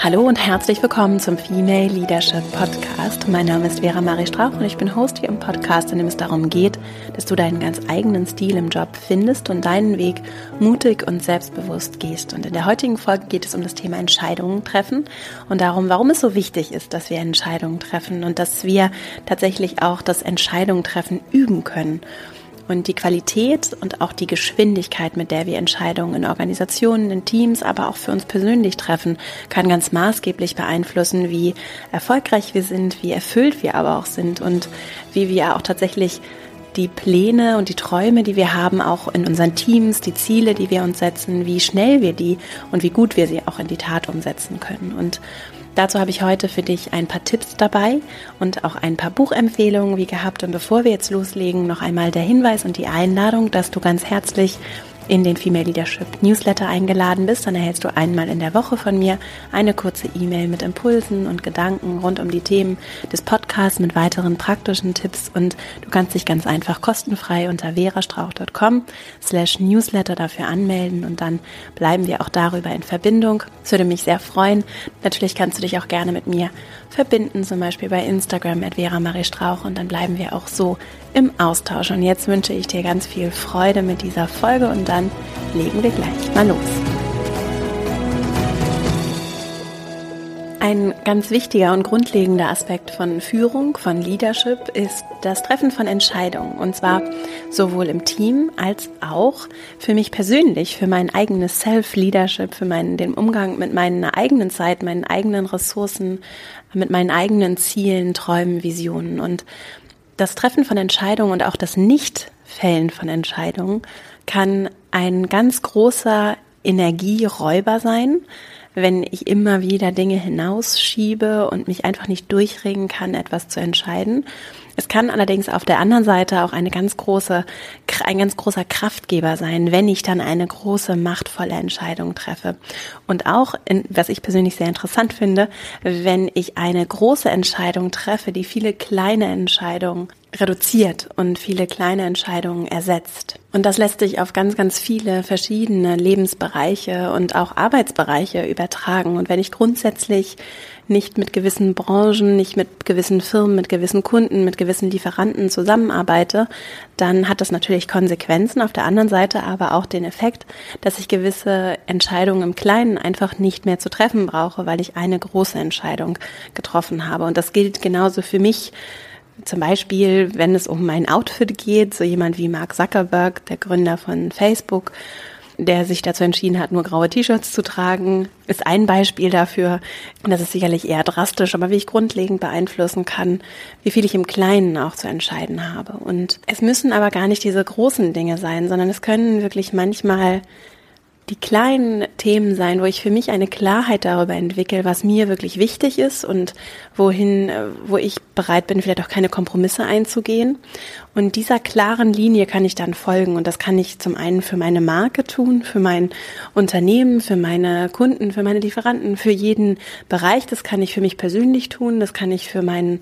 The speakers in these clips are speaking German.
Hallo und herzlich willkommen zum Female Leadership Podcast. Mein Name ist Vera Marie Strauch und ich bin Host hier im Podcast, in dem es darum geht, dass du deinen ganz eigenen Stil im Job findest und deinen Weg mutig und selbstbewusst gehst. Und in der heutigen Folge geht es um das Thema Entscheidungen treffen und darum, warum es so wichtig ist, dass wir Entscheidungen treffen und dass wir tatsächlich auch das Entscheidungen treffen üben können. Und die Qualität und auch die Geschwindigkeit, mit der wir Entscheidungen in Organisationen, in Teams, aber auch für uns persönlich treffen, kann ganz maßgeblich beeinflussen, wie erfolgreich wir sind, wie erfüllt wir aber auch sind und wie wir auch tatsächlich die Pläne und die Träume, die wir haben, auch in unseren Teams, die Ziele, die wir uns setzen, wie schnell wir die und wie gut wir sie auch in die Tat umsetzen können. Und Dazu habe ich heute für dich ein paar Tipps dabei und auch ein paar Buchempfehlungen wie gehabt. Und bevor wir jetzt loslegen, noch einmal der Hinweis und die Einladung, dass du ganz herzlich in den Female Leadership Newsletter eingeladen bist, dann erhältst du einmal in der Woche von mir eine kurze E-Mail mit Impulsen und Gedanken rund um die Themen des Podcasts mit weiteren praktischen Tipps und du kannst dich ganz einfach kostenfrei unter verastrauch.com slash Newsletter dafür anmelden und dann bleiben wir auch darüber in Verbindung. Es würde mich sehr freuen. Natürlich kannst du dich auch gerne mit mir verbinden, zum Beispiel bei Instagram at Vera Marie Strauch und dann bleiben wir auch so im Austausch. Und jetzt wünsche ich dir ganz viel Freude mit dieser Folge und dann legen wir gleich mal los. Ein ganz wichtiger und grundlegender Aspekt von Führung, von Leadership ist das Treffen von Entscheidungen. Und zwar sowohl im Team als auch für mich persönlich, für mein eigenes Self-Leadership, für meinen, den Umgang mit meiner eigenen Zeit, meinen eigenen Ressourcen, mit meinen eigenen Zielen, Träumen, Visionen. Und das Treffen von Entscheidungen und auch das Nicht-Fällen von Entscheidungen kann ein ganz großer Energieräuber sein, wenn ich immer wieder Dinge hinausschiebe und mich einfach nicht durchringen kann, etwas zu entscheiden. Es kann allerdings auf der anderen Seite auch eine ganz große, ein ganz großer Kraftgeber sein, wenn ich dann eine große, machtvolle Entscheidung treffe. Und auch, was ich persönlich sehr interessant finde, wenn ich eine große Entscheidung treffe, die viele kleine Entscheidungen reduziert und viele kleine Entscheidungen ersetzt. Und das lässt sich auf ganz, ganz viele verschiedene Lebensbereiche und auch Arbeitsbereiche übertragen. Und wenn ich grundsätzlich nicht mit gewissen Branchen, nicht mit gewissen Firmen, mit gewissen Kunden, mit gewissen Lieferanten zusammenarbeite, dann hat das natürlich Konsequenzen. Auf der anderen Seite aber auch den Effekt, dass ich gewisse Entscheidungen im Kleinen einfach nicht mehr zu treffen brauche, weil ich eine große Entscheidung getroffen habe. Und das gilt genauso für mich zum Beispiel, wenn es um mein Outfit geht, so jemand wie Mark Zuckerberg, der Gründer von Facebook, der sich dazu entschieden hat, nur graue T-Shirts zu tragen, ist ein Beispiel dafür. Das ist sicherlich eher drastisch, aber wie ich grundlegend beeinflussen kann, wie viel ich im Kleinen auch zu entscheiden habe. Und es müssen aber gar nicht diese großen Dinge sein, sondern es können wirklich manchmal die kleinen Themen sein, wo ich für mich eine Klarheit darüber entwickle, was mir wirklich wichtig ist und wohin, äh, wo ich bereit bin, vielleicht auch keine Kompromisse einzugehen. Und dieser klaren Linie kann ich dann folgen. Und das kann ich zum einen für meine Marke tun, für mein Unternehmen, für meine Kunden, für meine Lieferanten, für jeden Bereich. Das kann ich für mich persönlich tun. Das kann ich für meinen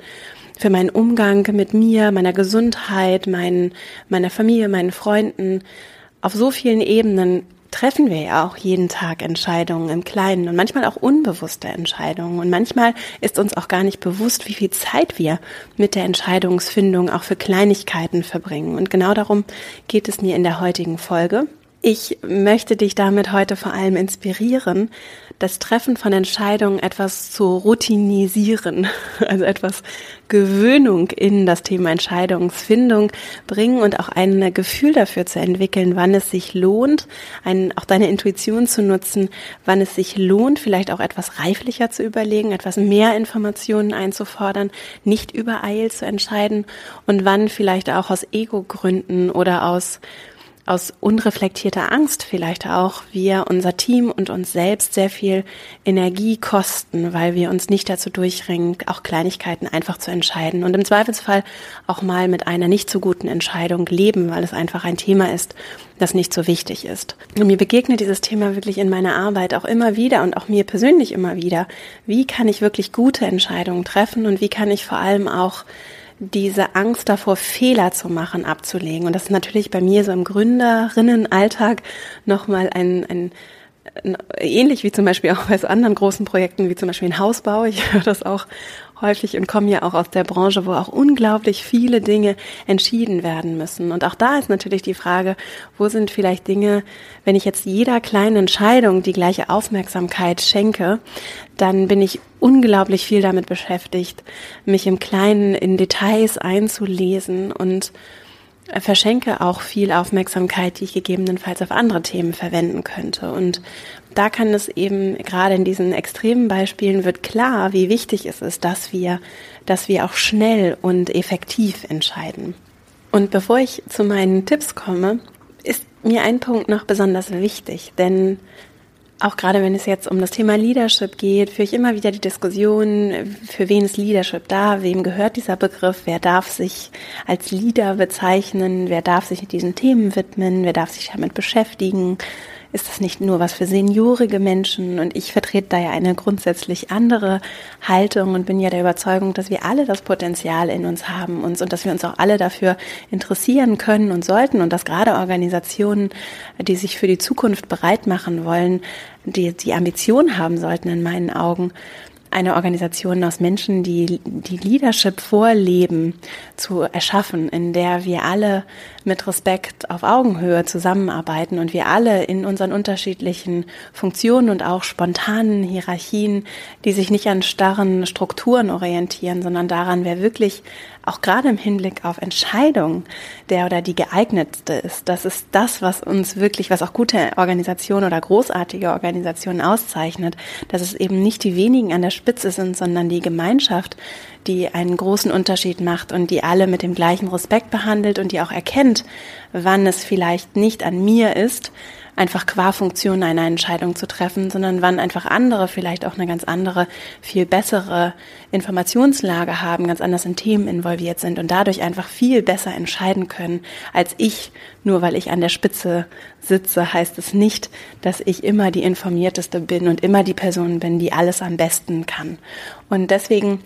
für meinen Umgang mit mir, meiner Gesundheit, meinen, meiner Familie, meinen Freunden auf so vielen Ebenen treffen wir ja auch jeden Tag Entscheidungen im Kleinen und manchmal auch unbewusste Entscheidungen. Und manchmal ist uns auch gar nicht bewusst, wie viel Zeit wir mit der Entscheidungsfindung auch für Kleinigkeiten verbringen. Und genau darum geht es mir in der heutigen Folge. Ich möchte dich damit heute vor allem inspirieren, das Treffen von Entscheidungen etwas zu routinisieren, also etwas Gewöhnung in das Thema Entscheidungsfindung bringen und auch ein Gefühl dafür zu entwickeln, wann es sich lohnt, ein, auch deine Intuition zu nutzen, wann es sich lohnt, vielleicht auch etwas reiflicher zu überlegen, etwas mehr Informationen einzufordern, nicht übereilt zu entscheiden und wann vielleicht auch aus Ego-Gründen oder aus aus unreflektierter Angst vielleicht auch wir unser Team und uns selbst sehr viel Energie kosten, weil wir uns nicht dazu durchringen, auch Kleinigkeiten einfach zu entscheiden und im Zweifelsfall auch mal mit einer nicht so guten Entscheidung leben, weil es einfach ein Thema ist, das nicht so wichtig ist. Und mir begegnet dieses Thema wirklich in meiner Arbeit auch immer wieder und auch mir persönlich immer wieder. Wie kann ich wirklich gute Entscheidungen treffen und wie kann ich vor allem auch diese Angst davor, Fehler zu machen, abzulegen. Und das ist natürlich bei mir so im Gründerinnenalltag nochmal ein, ein ähnlich wie zum Beispiel auch bei so anderen großen Projekten, wie zum Beispiel ein Hausbau. Ich höre das auch häufig und komme ja auch aus der Branche, wo auch unglaublich viele Dinge entschieden werden müssen. Und auch da ist natürlich die Frage, wo sind vielleicht Dinge, wenn ich jetzt jeder kleinen Entscheidung die gleiche Aufmerksamkeit schenke, dann bin ich unglaublich viel damit beschäftigt, mich im Kleinen in Details einzulesen und verschenke auch viel Aufmerksamkeit, die ich gegebenenfalls auf andere Themen verwenden könnte. Und da kann es eben gerade in diesen extremen Beispielen wird klar, wie wichtig es ist, dass wir, dass wir auch schnell und effektiv entscheiden. Und bevor ich zu meinen Tipps komme, ist mir ein Punkt noch besonders wichtig, denn auch gerade wenn es jetzt um das Thema Leadership geht, führe ich immer wieder die Diskussion, für wen ist Leadership da, wem gehört dieser Begriff, wer darf sich als Leader bezeichnen, wer darf sich diesen Themen widmen, wer darf sich damit beschäftigen, ist das nicht nur was für seniorige Menschen? Und ich vertrete da ja eine grundsätzlich andere Haltung und bin ja der Überzeugung, dass wir alle das Potenzial in uns haben uns und dass wir uns auch alle dafür interessieren können und sollten. Und dass gerade Organisationen, die sich für die Zukunft bereit machen wollen, die die Ambition haben sollten in meinen Augen, eine Organisation aus Menschen, die die Leadership vorleben, zu erschaffen, in der wir alle mit Respekt auf Augenhöhe zusammenarbeiten und wir alle in unseren unterschiedlichen Funktionen und auch spontanen Hierarchien, die sich nicht an starren Strukturen orientieren, sondern daran, wer wirklich auch gerade im Hinblick auf Entscheidungen der oder die geeignetste ist. Das ist das, was uns wirklich, was auch gute Organisationen oder großartige Organisationen auszeichnet, dass es eben nicht die wenigen an der Spitze sind, sondern die Gemeinschaft, die einen großen Unterschied macht und die alle mit dem gleichen Respekt behandelt und die auch erkennt, wann es vielleicht nicht an mir ist, einfach qua Funktion eine Entscheidung zu treffen, sondern wann einfach andere vielleicht auch eine ganz andere, viel bessere Informationslage haben, ganz anders in Themen involviert sind und dadurch einfach viel besser entscheiden können als ich. Nur weil ich an der Spitze sitze, heißt es nicht, dass ich immer die informierteste bin und immer die Person bin, die alles am besten kann. Und deswegen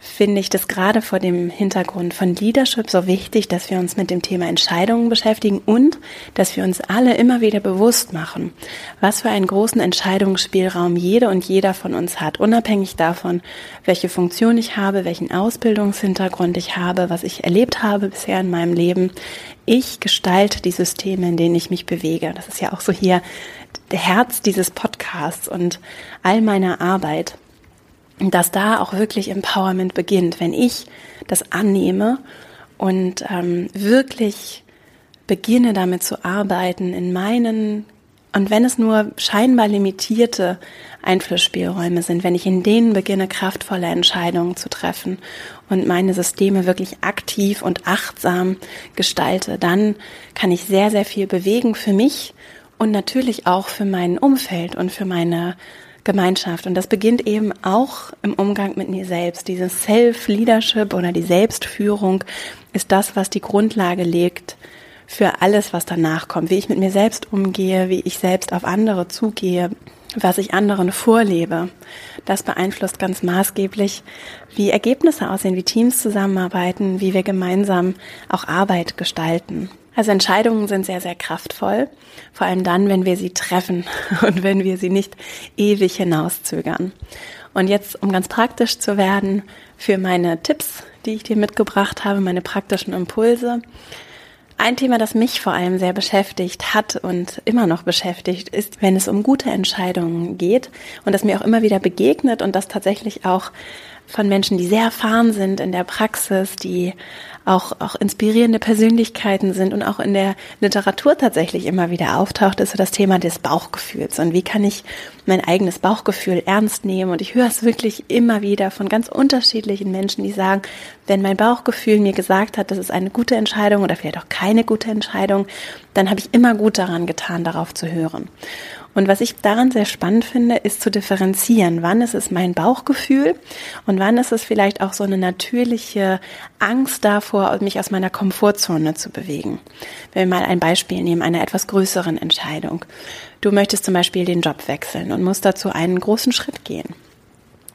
finde ich das gerade vor dem Hintergrund von Leadership so wichtig, dass wir uns mit dem Thema Entscheidungen beschäftigen und dass wir uns alle immer wieder bewusst machen, was für einen großen Entscheidungsspielraum jede und jeder von uns hat, unabhängig davon, welche Funktion ich habe, welchen Ausbildungshintergrund ich habe, was ich erlebt habe bisher in meinem Leben. Ich gestalte die Systeme, in denen ich mich bewege. Das ist ja auch so hier der Herz dieses Podcasts und all meiner Arbeit dass da auch wirklich Empowerment beginnt, wenn ich das annehme und ähm, wirklich beginne damit zu arbeiten in meinen und wenn es nur scheinbar limitierte Einflussspielräume sind, wenn ich in denen beginne, kraftvolle Entscheidungen zu treffen und meine Systeme wirklich aktiv und achtsam gestalte, dann kann ich sehr, sehr viel bewegen für mich und natürlich auch für mein Umfeld und für meine Gemeinschaft. Und das beginnt eben auch im Umgang mit mir selbst. Dieses Self-Leadership oder die Selbstführung ist das, was die Grundlage legt für alles, was danach kommt. Wie ich mit mir selbst umgehe, wie ich selbst auf andere zugehe, was ich anderen vorlebe. Das beeinflusst ganz maßgeblich, wie Ergebnisse aussehen, wie Teams zusammenarbeiten, wie wir gemeinsam auch Arbeit gestalten. Also Entscheidungen sind sehr, sehr kraftvoll, vor allem dann, wenn wir sie treffen und wenn wir sie nicht ewig hinauszögern. Und jetzt, um ganz praktisch zu werden, für meine Tipps, die ich dir mitgebracht habe, meine praktischen Impulse. Ein Thema, das mich vor allem sehr beschäftigt hat und immer noch beschäftigt, ist, wenn es um gute Entscheidungen geht und das mir auch immer wieder begegnet und das tatsächlich auch von Menschen, die sehr erfahren sind in der Praxis, die auch, auch inspirierende Persönlichkeiten sind und auch in der Literatur tatsächlich immer wieder auftaucht, ist so das Thema des Bauchgefühls. Und wie kann ich mein eigenes Bauchgefühl ernst nehmen? Und ich höre es wirklich immer wieder von ganz unterschiedlichen Menschen, die sagen, wenn mein Bauchgefühl mir gesagt hat, das ist eine gute Entscheidung oder vielleicht auch keine gute Entscheidung, dann habe ich immer gut daran getan, darauf zu hören. Und was ich daran sehr spannend finde, ist zu differenzieren, wann ist es mein Bauchgefühl und wann ist es vielleicht auch so eine natürliche Angst davor, mich aus meiner Komfortzone zu bewegen. Wenn wir mal ein Beispiel nehmen, einer etwas größeren Entscheidung. Du möchtest zum Beispiel den Job wechseln und musst dazu einen großen Schritt gehen.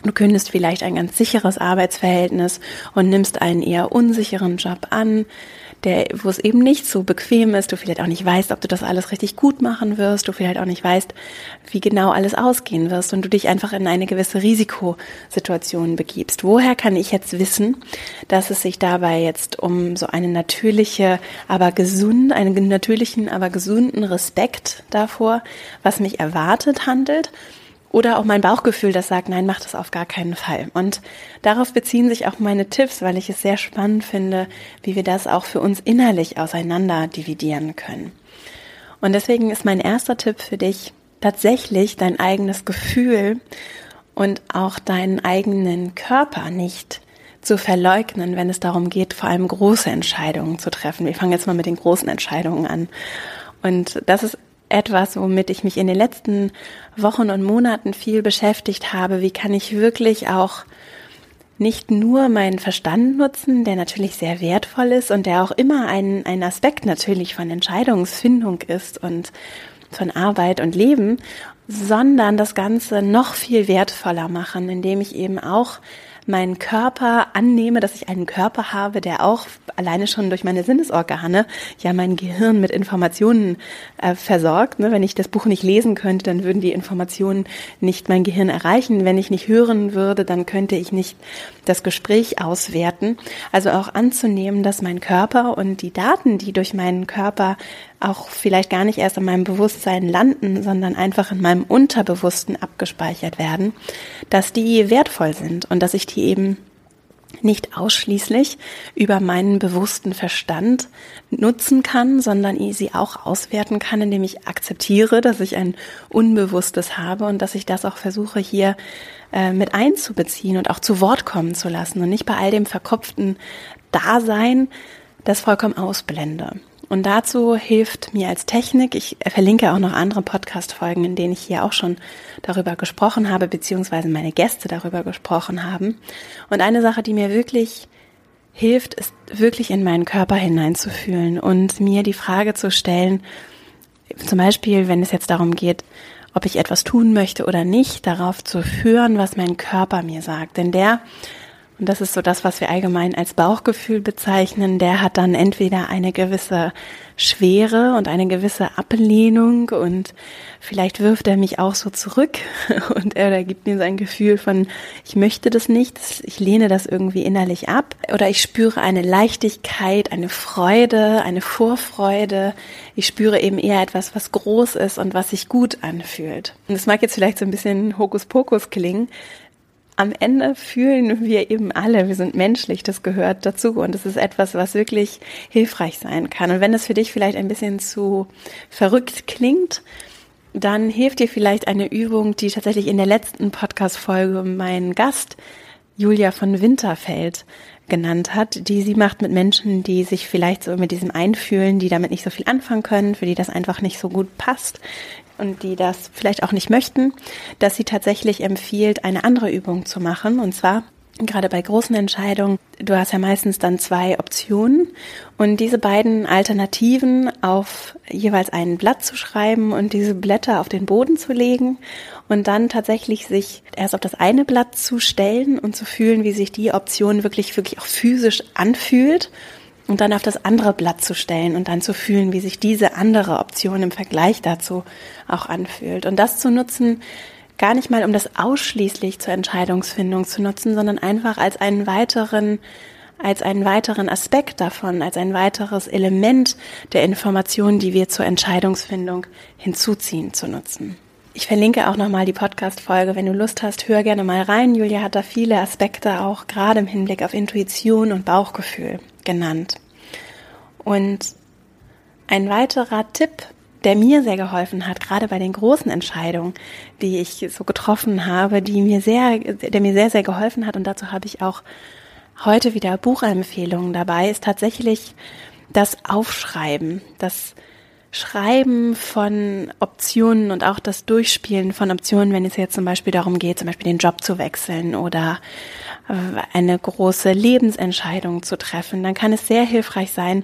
Du kündigst vielleicht ein ganz sicheres Arbeitsverhältnis und nimmst einen eher unsicheren Job an der, wo es eben nicht so bequem ist, du vielleicht auch nicht weißt, ob du das alles richtig gut machen wirst, du vielleicht auch nicht weißt, wie genau alles ausgehen wirst und du dich einfach in eine gewisse Risikosituation begibst. Woher kann ich jetzt wissen, dass es sich dabei jetzt um so eine natürliche, aber gesund, einen natürlichen, aber gesunden Respekt davor, was mich erwartet, handelt? Oder auch mein Bauchgefühl, das sagt, nein, mach das auf gar keinen Fall. Und darauf beziehen sich auch meine Tipps, weil ich es sehr spannend finde, wie wir das auch für uns innerlich auseinander dividieren können. Und deswegen ist mein erster Tipp für dich, tatsächlich dein eigenes Gefühl und auch deinen eigenen Körper nicht zu verleugnen, wenn es darum geht, vor allem große Entscheidungen zu treffen. Wir fangen jetzt mal mit den großen Entscheidungen an. Und das ist etwas, womit ich mich in den letzten Wochen und Monaten viel beschäftigt habe. Wie kann ich wirklich auch nicht nur meinen Verstand nutzen, der natürlich sehr wertvoll ist und der auch immer ein, ein Aspekt natürlich von Entscheidungsfindung ist und von Arbeit und Leben, sondern das Ganze noch viel wertvoller machen, indem ich eben auch meinen Körper annehme, dass ich einen Körper habe, der auch alleine schon durch meine Sinnesorgane ja mein Gehirn mit Informationen äh, versorgt. Ne? Wenn ich das Buch nicht lesen könnte, dann würden die Informationen nicht mein Gehirn erreichen. Wenn ich nicht hören würde, dann könnte ich nicht das Gespräch auswerten. Also auch anzunehmen, dass mein Körper und die Daten, die durch meinen Körper auch vielleicht gar nicht erst in meinem Bewusstsein landen, sondern einfach in meinem Unterbewussten abgespeichert werden, dass die wertvoll sind und dass ich die eben nicht ausschließlich über meinen bewussten Verstand nutzen kann, sondern sie auch auswerten kann, indem ich akzeptiere, dass ich ein Unbewusstes habe und dass ich das auch versuche hier äh, mit einzubeziehen und auch zu Wort kommen zu lassen und nicht bei all dem verkopften Dasein das vollkommen ausblende. Und dazu hilft mir als Technik, ich verlinke auch noch andere Podcast-Folgen, in denen ich hier auch schon darüber gesprochen habe, beziehungsweise meine Gäste darüber gesprochen haben. Und eine Sache, die mir wirklich hilft, ist wirklich in meinen Körper hineinzufühlen und mir die Frage zu stellen, zum Beispiel, wenn es jetzt darum geht, ob ich etwas tun möchte oder nicht, darauf zu hören, was mein Körper mir sagt. Denn der und das ist so das, was wir allgemein als Bauchgefühl bezeichnen, der hat dann entweder eine gewisse Schwere und eine gewisse Ablehnung und vielleicht wirft er mich auch so zurück und er gibt mir so ein Gefühl von, ich möchte das nicht, ich lehne das irgendwie innerlich ab oder ich spüre eine Leichtigkeit, eine Freude, eine Vorfreude. Ich spüre eben eher etwas, was groß ist und was sich gut anfühlt. Und das mag jetzt vielleicht so ein bisschen Hokuspokus klingen, am Ende fühlen wir eben alle, wir sind menschlich, das gehört dazu und es ist etwas, was wirklich hilfreich sein kann. Und wenn es für dich vielleicht ein bisschen zu verrückt klingt, dann hilft dir vielleicht eine Übung, die tatsächlich in der letzten Podcast-Folge mein Gast Julia von Winterfeld genannt hat, die sie macht mit Menschen, die sich vielleicht so mit diesem einfühlen, die damit nicht so viel anfangen können, für die das einfach nicht so gut passt, und die das vielleicht auch nicht möchten, dass sie tatsächlich empfiehlt, eine andere Übung zu machen. Und zwar gerade bei großen Entscheidungen, du hast ja meistens dann zwei Optionen und diese beiden Alternativen auf jeweils ein Blatt zu schreiben und diese Blätter auf den Boden zu legen und dann tatsächlich sich erst auf das eine Blatt zu stellen und zu fühlen, wie sich die Option wirklich, wirklich auch physisch anfühlt und dann auf das andere Blatt zu stellen und dann zu fühlen, wie sich diese andere Option im Vergleich dazu auch anfühlt. Und das zu nutzen, gar nicht mal um das ausschließlich zur Entscheidungsfindung zu nutzen, sondern einfach als einen weiteren als einen weiteren Aspekt davon, als ein weiteres Element der Informationen, die wir zur Entscheidungsfindung hinzuziehen, zu nutzen. Ich verlinke auch nochmal die Podcast-Folge. Wenn du Lust hast, hör gerne mal rein. Julia hat da viele Aspekte auch gerade im Hinblick auf Intuition und Bauchgefühl genannt. Und ein weiterer Tipp, der mir sehr geholfen hat, gerade bei den großen Entscheidungen, die ich so getroffen habe, die mir sehr, der mir sehr, sehr geholfen hat, und dazu habe ich auch heute wieder Buchempfehlungen dabei, ist tatsächlich das Aufschreiben, das Schreiben von Optionen und auch das Durchspielen von Optionen, wenn es jetzt zum Beispiel darum geht, zum Beispiel den Job zu wechseln oder äh, eine große Lebensentscheidung zu treffen, dann kann es sehr hilfreich sein,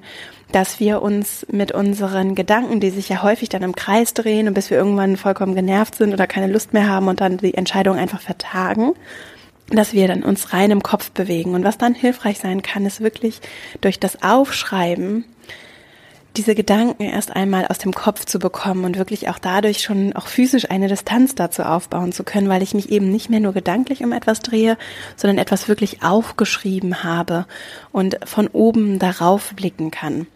dass wir uns mit unseren Gedanken, die sich ja häufig dann im Kreis drehen und bis wir irgendwann vollkommen genervt sind oder keine Lust mehr haben und dann die Entscheidung einfach vertagen, dass wir dann uns rein im Kopf bewegen. Und was dann hilfreich sein kann, ist wirklich durch das Aufschreiben diese Gedanken erst einmal aus dem Kopf zu bekommen und wirklich auch dadurch schon auch physisch eine Distanz dazu aufbauen zu können, weil ich mich eben nicht mehr nur gedanklich um etwas drehe, sondern etwas wirklich aufgeschrieben habe und von oben darauf blicken kann.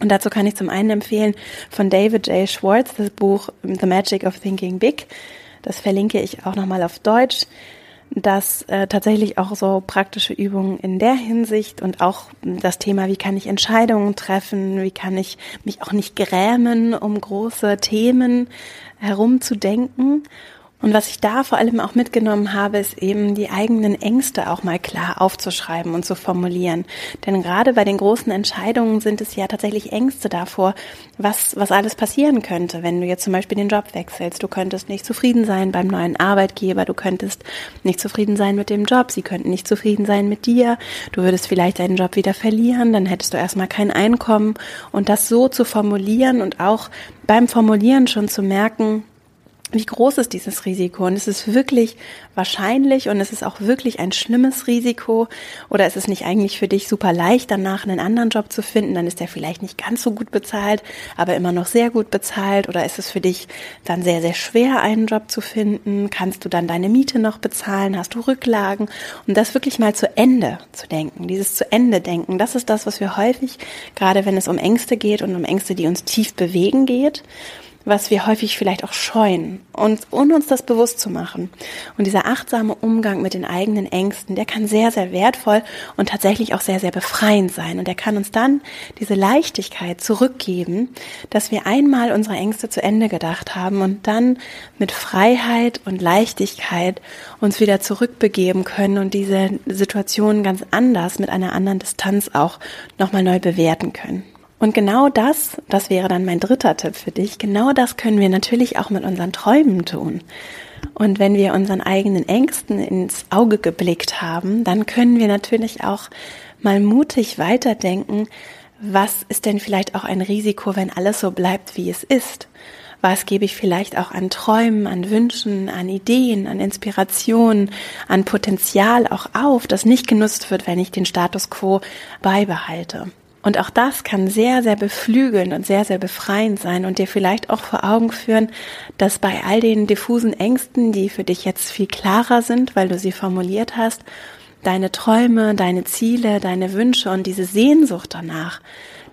Und dazu kann ich zum einen empfehlen von David J. Schwartz das Buch The Magic of Thinking Big. Das verlinke ich auch nochmal auf Deutsch dass äh, tatsächlich auch so praktische Übungen in der Hinsicht und auch das Thema, wie kann ich Entscheidungen treffen, wie kann ich mich auch nicht grämen, um große Themen herumzudenken und was ich da vor allem auch mitgenommen habe, ist eben die eigenen Ängste auch mal klar aufzuschreiben und zu formulieren. Denn gerade bei den großen Entscheidungen sind es ja tatsächlich Ängste davor, was, was alles passieren könnte, wenn du jetzt zum Beispiel den Job wechselst. Du könntest nicht zufrieden sein beim neuen Arbeitgeber, du könntest nicht zufrieden sein mit dem Job, sie könnten nicht zufrieden sein mit dir, du würdest vielleicht deinen Job wieder verlieren, dann hättest du erstmal kein Einkommen. Und das so zu formulieren und auch beim Formulieren schon zu merken, wie groß ist dieses Risiko? Und ist es wirklich wahrscheinlich und ist es auch wirklich ein schlimmes Risiko? Oder ist es nicht eigentlich für dich super leicht, danach einen anderen Job zu finden? Dann ist der vielleicht nicht ganz so gut bezahlt, aber immer noch sehr gut bezahlt. Oder ist es für dich dann sehr, sehr schwer, einen Job zu finden? Kannst du dann deine Miete noch bezahlen? Hast du Rücklagen? Und das wirklich mal zu Ende zu denken, dieses zu Ende denken, das ist das, was wir häufig, gerade wenn es um Ängste geht und um Ängste, die uns tief bewegen geht, was wir häufig vielleicht auch scheuen und um uns das bewusst zu machen. Und dieser achtsame Umgang mit den eigenen Ängsten, der kann sehr, sehr wertvoll und tatsächlich auch sehr, sehr befreiend sein. Und der kann uns dann diese Leichtigkeit zurückgeben, dass wir einmal unsere Ängste zu Ende gedacht haben und dann mit Freiheit und Leichtigkeit uns wieder zurückbegeben können und diese Situation ganz anders mit einer anderen Distanz auch nochmal neu bewerten können. Und genau das, das wäre dann mein dritter Tipp für dich, genau das können wir natürlich auch mit unseren Träumen tun. Und wenn wir unseren eigenen Ängsten ins Auge geblickt haben, dann können wir natürlich auch mal mutig weiterdenken, was ist denn vielleicht auch ein Risiko, wenn alles so bleibt, wie es ist? Was gebe ich vielleicht auch an Träumen, an Wünschen, an Ideen, an Inspirationen, an Potenzial auch auf, das nicht genutzt wird, wenn ich den Status quo beibehalte? Und auch das kann sehr, sehr beflügeln und sehr, sehr befreiend sein und dir vielleicht auch vor Augen führen, dass bei all den diffusen Ängsten, die für dich jetzt viel klarer sind, weil du sie formuliert hast, deine Träume, deine Ziele, deine Wünsche und diese Sehnsucht danach,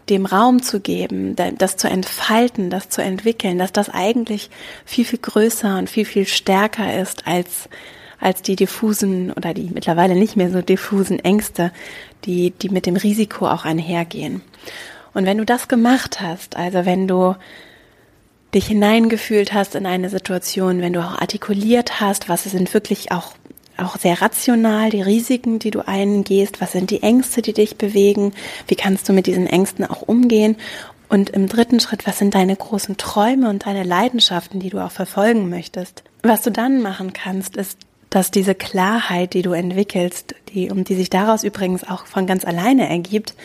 dem Raum zu geben, das zu entfalten, das zu entwickeln, dass das eigentlich viel, viel größer und viel, viel stärker ist als als die diffusen oder die mittlerweile nicht mehr so diffusen Ängste, die, die mit dem Risiko auch einhergehen. Und wenn du das gemacht hast, also wenn du dich hineingefühlt hast in eine Situation, wenn du auch artikuliert hast, was sind wirklich auch auch sehr rational die Risiken, die du eingehst, was sind die Ängste, die dich bewegen, wie kannst du mit diesen Ängsten auch umgehen und im dritten Schritt, was sind deine großen Träume und deine Leidenschaften, die du auch verfolgen möchtest. Was du dann machen kannst, ist dass diese Klarheit, die du entwickelst, die, um die sich daraus übrigens auch von ganz alleine ergibt,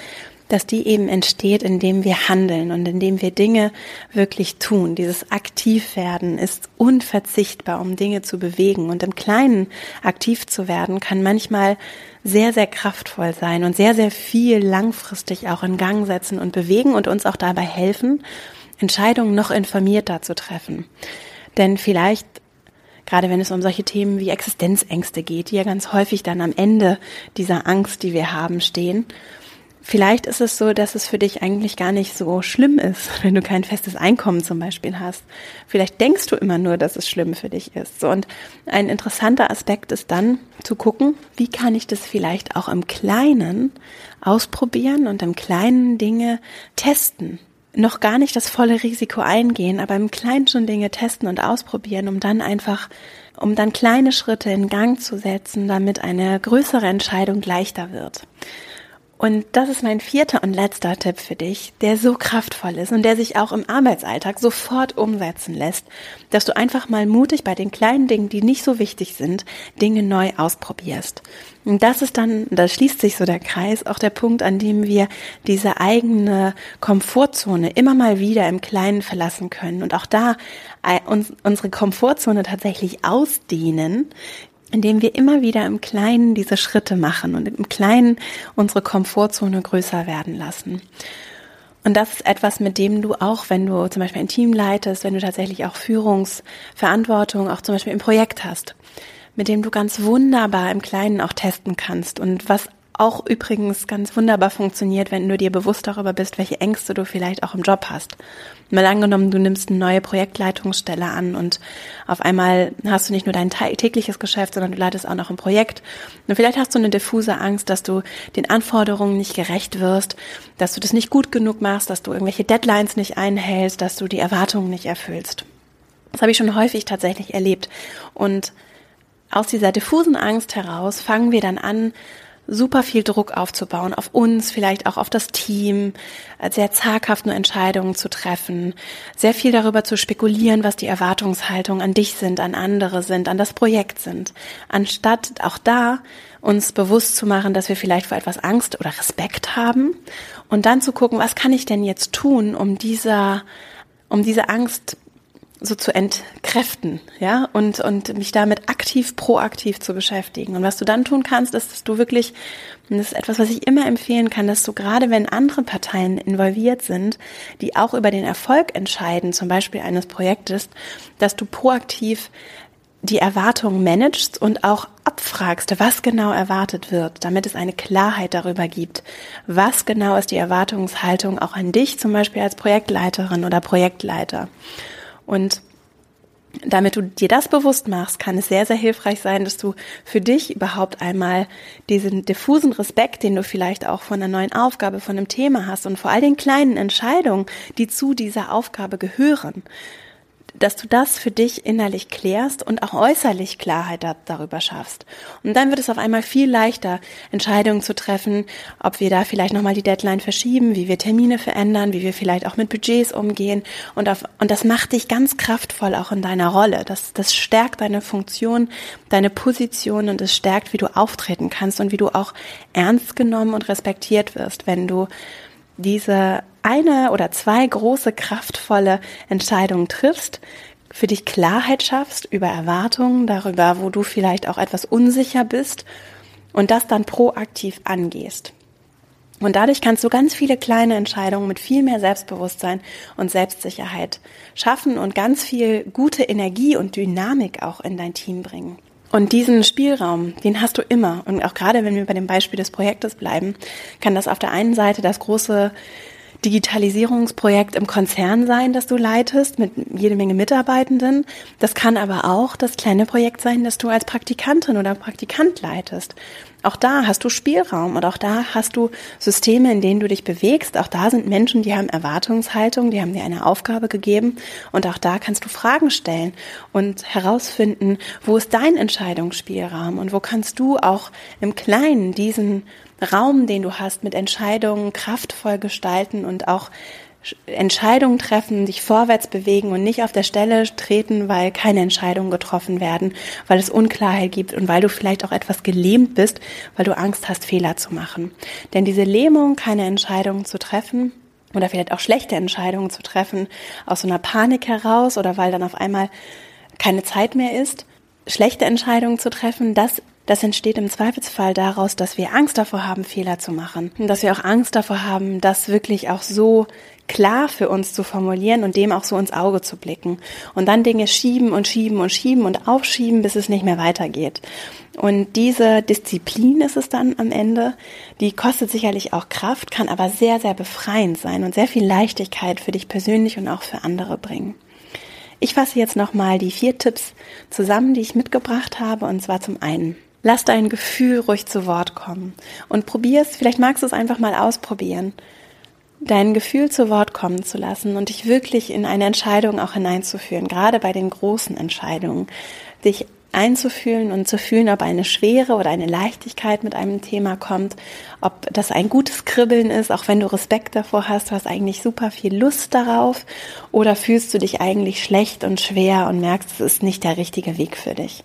dass die eben entsteht, indem wir handeln und indem wir Dinge wirklich tun. Dieses Aktivwerden ist unverzichtbar, um Dinge zu bewegen. Und im Kleinen aktiv zu werden, kann manchmal sehr, sehr kraftvoll sein und sehr, sehr viel langfristig auch in Gang setzen und bewegen und uns auch dabei helfen, Entscheidungen noch informierter zu treffen. Denn vielleicht gerade wenn es um solche Themen wie Existenzängste geht, die ja ganz häufig dann am Ende dieser Angst, die wir haben, stehen. Vielleicht ist es so, dass es für dich eigentlich gar nicht so schlimm ist, wenn du kein festes Einkommen zum Beispiel hast. Vielleicht denkst du immer nur, dass es schlimm für dich ist. Und ein interessanter Aspekt ist dann zu gucken, wie kann ich das vielleicht auch im Kleinen ausprobieren und im Kleinen Dinge testen noch gar nicht das volle Risiko eingehen, aber im Kleinen schon Dinge testen und ausprobieren, um dann einfach, um dann kleine Schritte in Gang zu setzen, damit eine größere Entscheidung leichter wird. Und das ist mein vierter und letzter Tipp für dich, der so kraftvoll ist und der sich auch im Arbeitsalltag sofort umsetzen lässt, dass du einfach mal mutig bei den kleinen Dingen, die nicht so wichtig sind, Dinge neu ausprobierst. Und das ist dann, da schließt sich so der Kreis, auch der Punkt, an dem wir diese eigene Komfortzone immer mal wieder im Kleinen verlassen können und auch da uns, unsere Komfortzone tatsächlich ausdehnen, indem wir immer wieder im Kleinen diese Schritte machen und im Kleinen unsere Komfortzone größer werden lassen. Und das ist etwas, mit dem du auch, wenn du zum Beispiel ein Team leitest, wenn du tatsächlich auch Führungsverantwortung, auch zum Beispiel im Projekt hast, mit dem du ganz wunderbar im Kleinen auch testen kannst und was auch übrigens ganz wunderbar funktioniert, wenn du dir bewusst darüber bist, welche Ängste du vielleicht auch im Job hast. Mal angenommen, du nimmst eine neue Projektleitungsstelle an und auf einmal hast du nicht nur dein tägliches Geschäft, sondern du leitest auch noch ein Projekt. Und vielleicht hast du eine diffuse Angst, dass du den Anforderungen nicht gerecht wirst, dass du das nicht gut genug machst, dass du irgendwelche Deadlines nicht einhältst, dass du die Erwartungen nicht erfüllst. Das habe ich schon häufig tatsächlich erlebt. Und aus dieser diffusen Angst heraus fangen wir dann an, super viel Druck aufzubauen, auf uns, vielleicht auch auf das Team, äh, sehr zaghaft nur Entscheidungen zu treffen, sehr viel darüber zu spekulieren, was die Erwartungshaltungen an dich sind, an andere sind, an das Projekt sind, anstatt auch da uns bewusst zu machen, dass wir vielleicht vor etwas Angst oder Respekt haben und dann zu gucken, was kann ich denn jetzt tun, um dieser um diese Angst so zu entkräften, ja, und, und mich damit aktiv, proaktiv zu beschäftigen. Und was du dann tun kannst, ist, dass du wirklich, und das ist etwas, was ich immer empfehlen kann, dass du gerade, wenn andere Parteien involviert sind, die auch über den Erfolg entscheiden, zum Beispiel eines Projektes, dass du proaktiv die Erwartungen managst und auch abfragst, was genau erwartet wird, damit es eine Klarheit darüber gibt, was genau ist die Erwartungshaltung auch an dich, zum Beispiel als Projektleiterin oder Projektleiter. Und damit du dir das bewusst machst, kann es sehr, sehr hilfreich sein, dass du für dich überhaupt einmal diesen diffusen Respekt, den du vielleicht auch von einer neuen Aufgabe, von einem Thema hast und vor all den kleinen Entscheidungen, die zu dieser Aufgabe gehören, dass du das für dich innerlich klärst und auch äußerlich Klarheit da, darüber schaffst. Und dann wird es auf einmal viel leichter, Entscheidungen zu treffen, ob wir da vielleicht nochmal die Deadline verschieben, wie wir Termine verändern, wie wir vielleicht auch mit Budgets umgehen. Und, auf, und das macht dich ganz kraftvoll auch in deiner Rolle. Das, das stärkt deine Funktion, deine Position und es stärkt, wie du auftreten kannst und wie du auch ernst genommen und respektiert wirst, wenn du diese eine oder zwei große, kraftvolle Entscheidungen triffst, für dich Klarheit schaffst über Erwartungen, darüber, wo du vielleicht auch etwas unsicher bist und das dann proaktiv angehst. Und dadurch kannst du ganz viele kleine Entscheidungen mit viel mehr Selbstbewusstsein und Selbstsicherheit schaffen und ganz viel gute Energie und Dynamik auch in dein Team bringen. Und diesen Spielraum, den hast du immer. Und auch gerade wenn wir bei dem Beispiel des Projektes bleiben, kann das auf der einen Seite das große Digitalisierungsprojekt im Konzern sein, das du leitest, mit jede Menge Mitarbeitenden. Das kann aber auch das kleine Projekt sein, das du als Praktikantin oder Praktikant leitest. Auch da hast du Spielraum und auch da hast du Systeme, in denen du dich bewegst. Auch da sind Menschen, die haben Erwartungshaltung, die haben dir eine Aufgabe gegeben und auch da kannst du Fragen stellen und herausfinden, wo ist dein Entscheidungsspielraum und wo kannst du auch im Kleinen diesen Raum, den du hast, mit Entscheidungen kraftvoll gestalten und auch Entscheidungen treffen, dich vorwärts bewegen und nicht auf der Stelle treten, weil keine Entscheidungen getroffen werden, weil es Unklarheit gibt und weil du vielleicht auch etwas gelähmt bist, weil du Angst hast, Fehler zu machen. Denn diese Lähmung, keine Entscheidungen zu treffen, oder vielleicht auch schlechte Entscheidungen zu treffen, aus so einer Panik heraus oder weil dann auf einmal keine Zeit mehr ist, schlechte Entscheidungen zu treffen, das das entsteht im Zweifelsfall daraus, dass wir Angst davor haben, Fehler zu machen. Und dass wir auch Angst davor haben, das wirklich auch so klar für uns zu formulieren und dem auch so ins Auge zu blicken. Und dann Dinge schieben und schieben und schieben und aufschieben, bis es nicht mehr weitergeht. Und diese Disziplin ist es dann am Ende, die kostet sicherlich auch Kraft, kann aber sehr, sehr befreiend sein und sehr viel Leichtigkeit für dich persönlich und auch für andere bringen. Ich fasse jetzt nochmal die vier Tipps zusammen, die ich mitgebracht habe, und zwar zum einen Lass dein Gefühl ruhig zu Wort kommen und probier's, vielleicht magst du es einfach mal ausprobieren, dein Gefühl zu Wort kommen zu lassen und dich wirklich in eine Entscheidung auch hineinzuführen, gerade bei den großen Entscheidungen, dich einzufühlen und zu fühlen, ob eine Schwere oder eine Leichtigkeit mit einem Thema kommt, ob das ein gutes Kribbeln ist, auch wenn du Respekt davor hast, du hast eigentlich super viel Lust darauf oder fühlst du dich eigentlich schlecht und schwer und merkst, es ist nicht der richtige Weg für dich.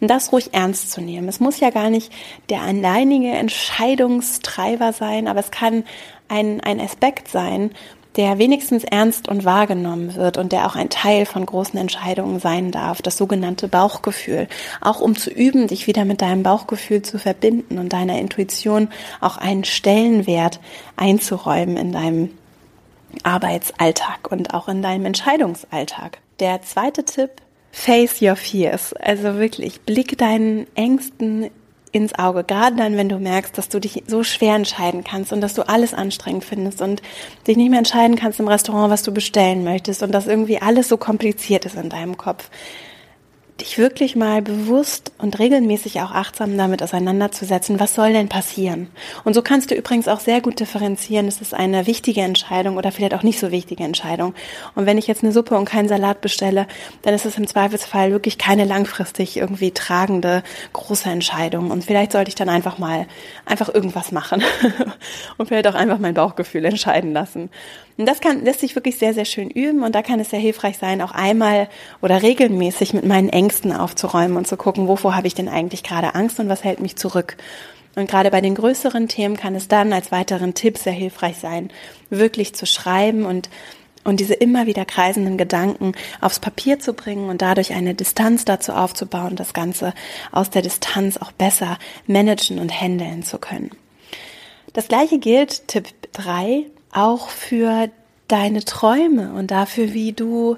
Und das ruhig ernst zu nehmen. Es muss ja gar nicht der alleinige Entscheidungstreiber sein, aber es kann ein, ein Aspekt sein, der wenigstens ernst und wahrgenommen wird und der auch ein Teil von großen Entscheidungen sein darf, das sogenannte Bauchgefühl. Auch um zu üben, dich wieder mit deinem Bauchgefühl zu verbinden und deiner Intuition auch einen Stellenwert einzuräumen in deinem Arbeitsalltag und auch in deinem Entscheidungsalltag. Der zweite Tipp, face your fears. Also wirklich, blick deinen Ängsten ins Auge. Gerade dann, wenn du merkst, dass du dich so schwer entscheiden kannst und dass du alles anstrengend findest und dich nicht mehr entscheiden kannst im Restaurant, was du bestellen möchtest und dass irgendwie alles so kompliziert ist in deinem Kopf dich wirklich mal bewusst und regelmäßig auch achtsam damit auseinanderzusetzen, was soll denn passieren? Und so kannst du übrigens auch sehr gut differenzieren, ist es eine wichtige Entscheidung oder vielleicht auch nicht so wichtige Entscheidung. Und wenn ich jetzt eine Suppe und keinen Salat bestelle, dann ist es im Zweifelsfall wirklich keine langfristig irgendwie tragende große Entscheidung. Und vielleicht sollte ich dann einfach mal einfach irgendwas machen und vielleicht auch einfach mein Bauchgefühl entscheiden lassen. Und das kann, lässt sich wirklich sehr, sehr schön üben und da kann es sehr hilfreich sein, auch einmal oder regelmäßig mit meinen Ängsten aufzuräumen und zu gucken, wovor habe ich denn eigentlich gerade Angst und was hält mich zurück. Und gerade bei den größeren Themen kann es dann als weiteren Tipp sehr hilfreich sein, wirklich zu schreiben und und diese immer wieder kreisenden Gedanken aufs Papier zu bringen und dadurch eine Distanz dazu aufzubauen, das Ganze aus der Distanz auch besser managen und handeln zu können. Das gleiche gilt, Tipp 3, auch für deine Träume und dafür, wie du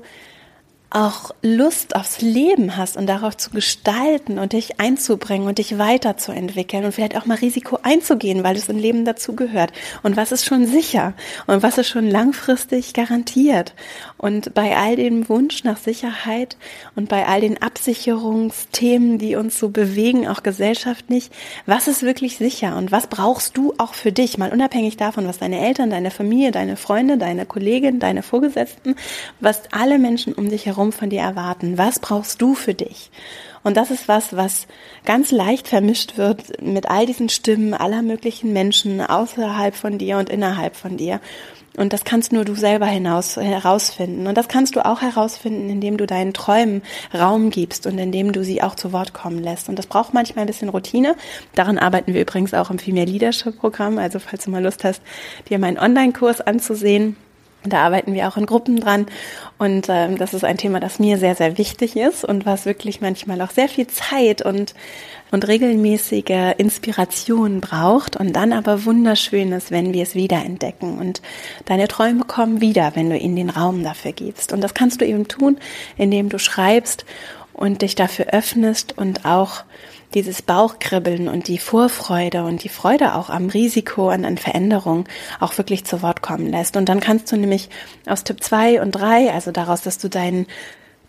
auch Lust aufs Leben hast und darauf zu gestalten und dich einzubringen und dich weiterzuentwickeln und vielleicht auch mal Risiko einzugehen, weil es im Leben dazu gehört. Und was ist schon sicher und was ist schon langfristig garantiert. Und bei all dem Wunsch nach Sicherheit und bei all den Absicherungsthemen, die uns so bewegen, auch gesellschaftlich, was ist wirklich sicher und was brauchst du auch für dich, mal unabhängig davon, was deine Eltern, deine Familie, deine Freunde, deine Kollegin, deine Vorgesetzten, was alle Menschen um dich herum herum von dir erwarten? Was brauchst du für dich? Und das ist was, was ganz leicht vermischt wird mit all diesen Stimmen aller möglichen Menschen außerhalb von dir und innerhalb von dir. Und das kannst nur du selber hinaus, herausfinden. Und das kannst du auch herausfinden, indem du deinen Träumen Raum gibst und indem du sie auch zu Wort kommen lässt. Und das braucht manchmal ein bisschen Routine. Daran arbeiten wir übrigens auch im Female Leadership Programm. Also falls du mal Lust hast, dir meinen Online-Kurs anzusehen, da arbeiten wir auch in Gruppen dran und ähm, das ist ein Thema, das mir sehr, sehr wichtig ist und was wirklich manchmal auch sehr viel Zeit und, und regelmäßige Inspiration braucht und dann aber wunderschön ist, wenn wir es wiederentdecken und deine Träume kommen wieder, wenn du ihnen den Raum dafür gibst. Und das kannst du eben tun, indem du schreibst und dich dafür öffnest und auch dieses Bauchkribbeln und die Vorfreude und die Freude auch am Risiko und an Veränderung auch wirklich zu Wort kommen lässt. Und dann kannst du nämlich aus Tipp 2 und 3, also daraus, dass du deinen,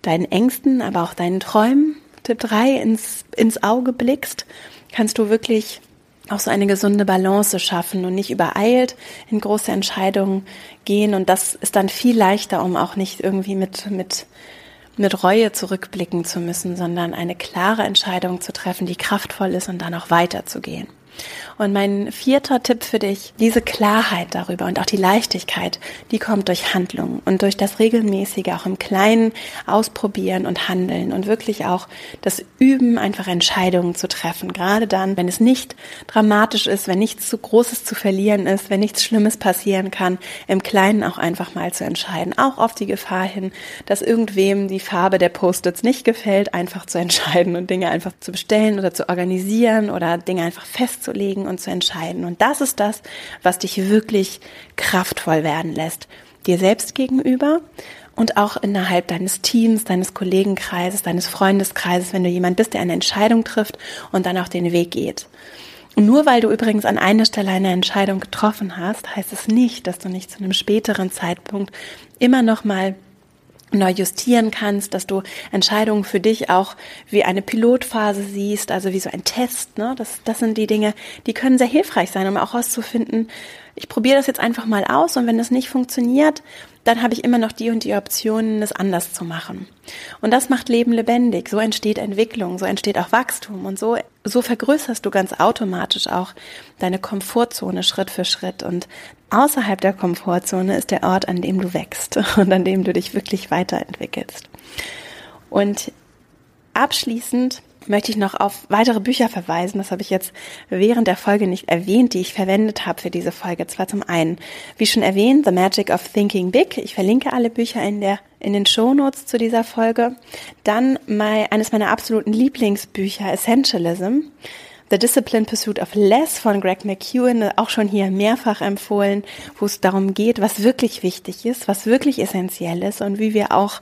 deinen Ängsten, aber auch deinen Träumen, Tipp 3 ins, ins Auge blickst, kannst du wirklich auch so eine gesunde Balance schaffen und nicht übereilt in große Entscheidungen gehen. Und das ist dann viel leichter, um auch nicht irgendwie mit, mit mit Reue zurückblicken zu müssen, sondern eine klare Entscheidung zu treffen, die kraftvoll ist und dann auch weiterzugehen. Und mein vierter Tipp für dich, diese Klarheit darüber und auch die Leichtigkeit, die kommt durch Handlung und durch das regelmäßige, auch im Kleinen ausprobieren und handeln und wirklich auch das Üben, einfach Entscheidungen zu treffen. Gerade dann, wenn es nicht dramatisch ist, wenn nichts zu Großes zu verlieren ist, wenn nichts Schlimmes passieren kann, im Kleinen auch einfach mal zu entscheiden. Auch auf die Gefahr hin, dass irgendwem die Farbe der Post-its nicht gefällt, einfach zu entscheiden und Dinge einfach zu bestellen oder zu organisieren oder Dinge einfach festzulegen und zu entscheiden. Und das ist das, was dich wirklich kraftvoll werden lässt. Dir selbst gegenüber und auch innerhalb deines Teams, deines Kollegenkreises, deines Freundeskreises, wenn du jemand bist, der eine Entscheidung trifft und dann auch den Weg geht. Nur weil du übrigens an einer Stelle eine Entscheidung getroffen hast, heißt es nicht, dass du nicht zu einem späteren Zeitpunkt immer noch mal neu justieren kannst, dass du Entscheidungen für dich auch wie eine Pilotphase siehst, also wie so ein Test. Ne? Das, das sind die Dinge, die können sehr hilfreich sein, um auch herauszufinden, ich probiere das jetzt einfach mal aus und wenn es nicht funktioniert, dann habe ich immer noch die und die Optionen, es anders zu machen. Und das macht Leben lebendig. So entsteht Entwicklung, so entsteht auch Wachstum und so, so vergrößerst du ganz automatisch auch deine Komfortzone Schritt für Schritt. Und außerhalb der Komfortzone ist der Ort, an dem du wächst und an dem du dich wirklich weiterentwickelst. Und abschließend möchte ich noch auf weitere Bücher verweisen. Das habe ich jetzt während der Folge nicht erwähnt, die ich verwendet habe für diese Folge. Zwar zum einen, wie schon erwähnt, The Magic of Thinking Big. Ich verlinke alle Bücher in der in den Shownotes zu dieser Folge. Dann mein, eines meiner absoluten Lieblingsbücher, Essentialism. The Disciplined Pursuit of Less von Greg McEwen, auch schon hier mehrfach empfohlen, wo es darum geht, was wirklich wichtig ist, was wirklich essentiell ist und wie wir auch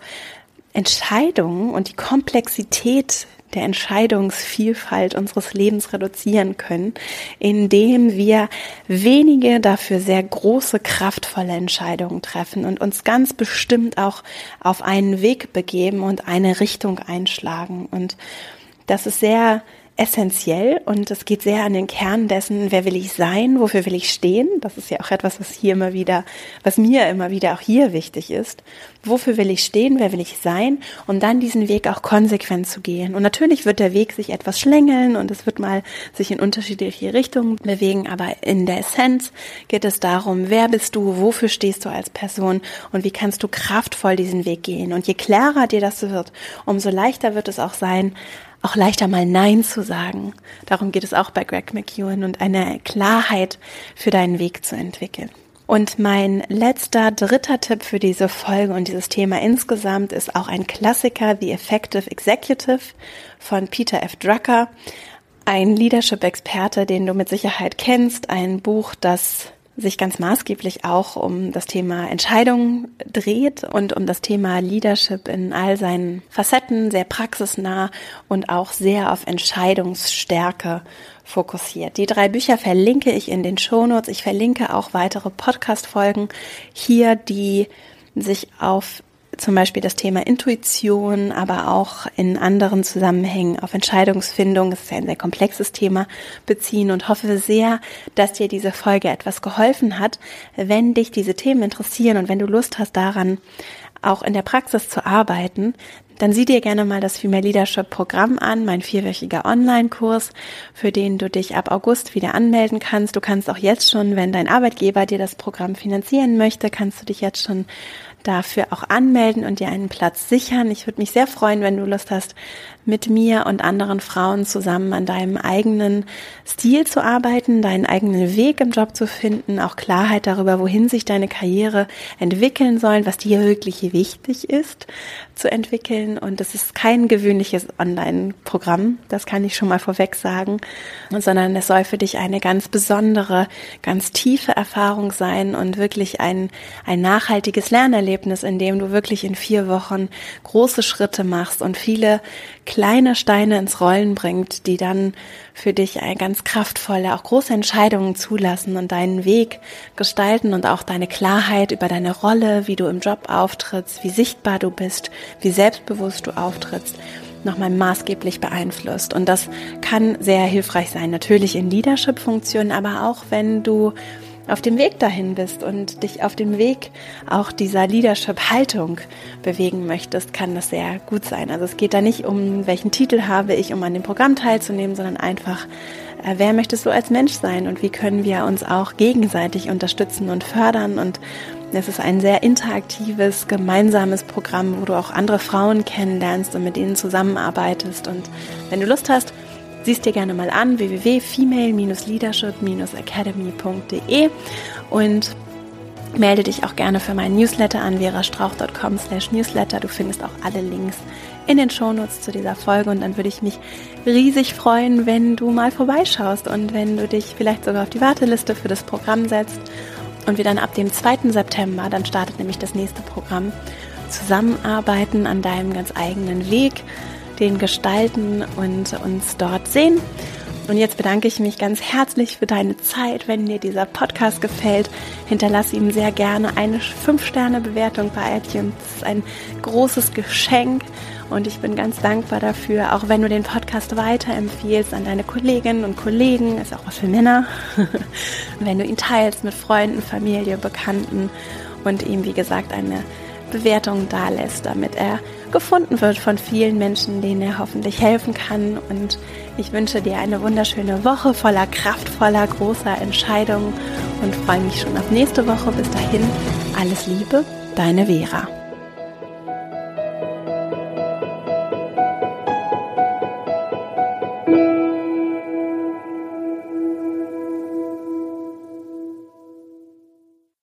Entscheidungen und die Komplexität der Entscheidungsvielfalt unseres Lebens reduzieren können, indem wir wenige dafür sehr große, kraftvolle Entscheidungen treffen und uns ganz bestimmt auch auf einen Weg begeben und eine Richtung einschlagen. Und das ist sehr essentiell und es geht sehr an den Kern dessen, wer will ich sein, wofür will ich stehen. Das ist ja auch etwas, was hier immer wieder, was mir immer wieder auch hier wichtig ist. Wofür will ich stehen, wer will ich sein und dann diesen Weg auch konsequent zu gehen. Und natürlich wird der Weg sich etwas schlängeln und es wird mal sich in unterschiedliche Richtungen bewegen, aber in der Essenz geht es darum, wer bist du, wofür stehst du als Person und wie kannst du kraftvoll diesen Weg gehen. Und je klarer dir das wird, umso leichter wird es auch sein, auch leichter mal Nein zu sagen. Darum geht es auch bei Greg McEwen und eine Klarheit für deinen Weg zu entwickeln. Und mein letzter, dritter Tipp für diese Folge und dieses Thema insgesamt ist auch ein Klassiker, The Effective Executive von Peter F. Drucker. Ein Leadership-Experte, den du mit Sicherheit kennst. Ein Buch, das sich ganz maßgeblich auch um das Thema Entscheidungen dreht und um das Thema Leadership in all seinen Facetten, sehr praxisnah und auch sehr auf Entscheidungsstärke fokussiert. Die drei Bücher verlinke ich in den Shownotes. Ich verlinke auch weitere Podcast-Folgen hier, die sich auf zum Beispiel das Thema Intuition, aber auch in anderen Zusammenhängen auf Entscheidungsfindung, das ist ja ein sehr komplexes Thema, beziehen und hoffe sehr, dass dir diese Folge etwas geholfen hat. Wenn dich diese Themen interessieren und wenn du Lust hast daran, auch in der Praxis zu arbeiten, dann sieh dir gerne mal das Female Leadership Programm an, mein vierwöchiger Online-Kurs, für den du dich ab August wieder anmelden kannst. Du kannst auch jetzt schon, wenn dein Arbeitgeber dir das Programm finanzieren möchte, kannst du dich jetzt schon dafür auch anmelden und dir einen Platz sichern. Ich würde mich sehr freuen, wenn du Lust hast, mit mir und anderen Frauen zusammen an deinem eigenen Stil zu arbeiten, deinen eigenen Weg im Job zu finden, auch Klarheit darüber, wohin sich deine Karriere entwickeln soll, was dir wirklich wichtig ist zu entwickeln. Und das ist kein gewöhnliches Online-Programm, das kann ich schon mal vorweg sagen, sondern es soll für dich eine ganz besondere, ganz tiefe Erfahrung sein und wirklich ein, ein nachhaltiges Lernerlebnis, in dem du wirklich in vier Wochen große Schritte machst und viele kleine Steine ins Rollen bringt, die dann für dich ganz kraftvolle, auch große Entscheidungen zulassen und deinen Weg gestalten und auch deine Klarheit über deine Rolle, wie du im Job auftrittst, wie sichtbar du bist, wie selbstbewusst du auftrittst nochmal maßgeblich beeinflusst. Und das kann sehr hilfreich sein, natürlich in Leadership-Funktionen, aber auch wenn du auf dem Weg dahin bist und dich auf dem Weg auch dieser Leadership-Haltung bewegen möchtest, kann das sehr gut sein. Also es geht da nicht um, welchen Titel habe ich, um an dem Programm teilzunehmen, sondern einfach, äh, wer möchtest du als Mensch sein und wie können wir uns auch gegenseitig unterstützen und fördern und es ist ein sehr interaktives, gemeinsames Programm, wo du auch andere Frauen kennenlernst und mit ihnen zusammenarbeitest. Und wenn du Lust hast, siehst dir gerne mal an www.female-leadership-academy.de und melde dich auch gerne für meinen Newsletter an verastrauch.com slash newsletter. Du findest auch alle Links in den Shownotes zu dieser Folge und dann würde ich mich riesig freuen, wenn du mal vorbeischaust und wenn du dich vielleicht sogar auf die Warteliste für das Programm setzt und wir dann ab dem 2. September, dann startet nämlich das nächste Programm, zusammenarbeiten an deinem ganz eigenen Weg den gestalten und uns dort sehen. Und jetzt bedanke ich mich ganz herzlich für deine Zeit. Wenn dir dieser Podcast gefällt, hinterlasse ihm sehr gerne eine 5-Sterne-Bewertung bei iTunes. Das ist ein großes Geschenk und ich bin ganz dankbar dafür, auch wenn du den Podcast weiterempfiehlst an deine Kolleginnen und Kollegen, ist auch was für Männer, wenn du ihn teilst mit Freunden, Familie, Bekannten und ihm, wie gesagt, eine Bewertung da lässt, damit er gefunden wird von vielen Menschen, denen er hoffentlich helfen kann. Und ich wünsche dir eine wunderschöne Woche voller kraftvoller, großer Entscheidungen und freue mich schon auf nächste Woche. Bis dahin, alles Liebe, deine Vera.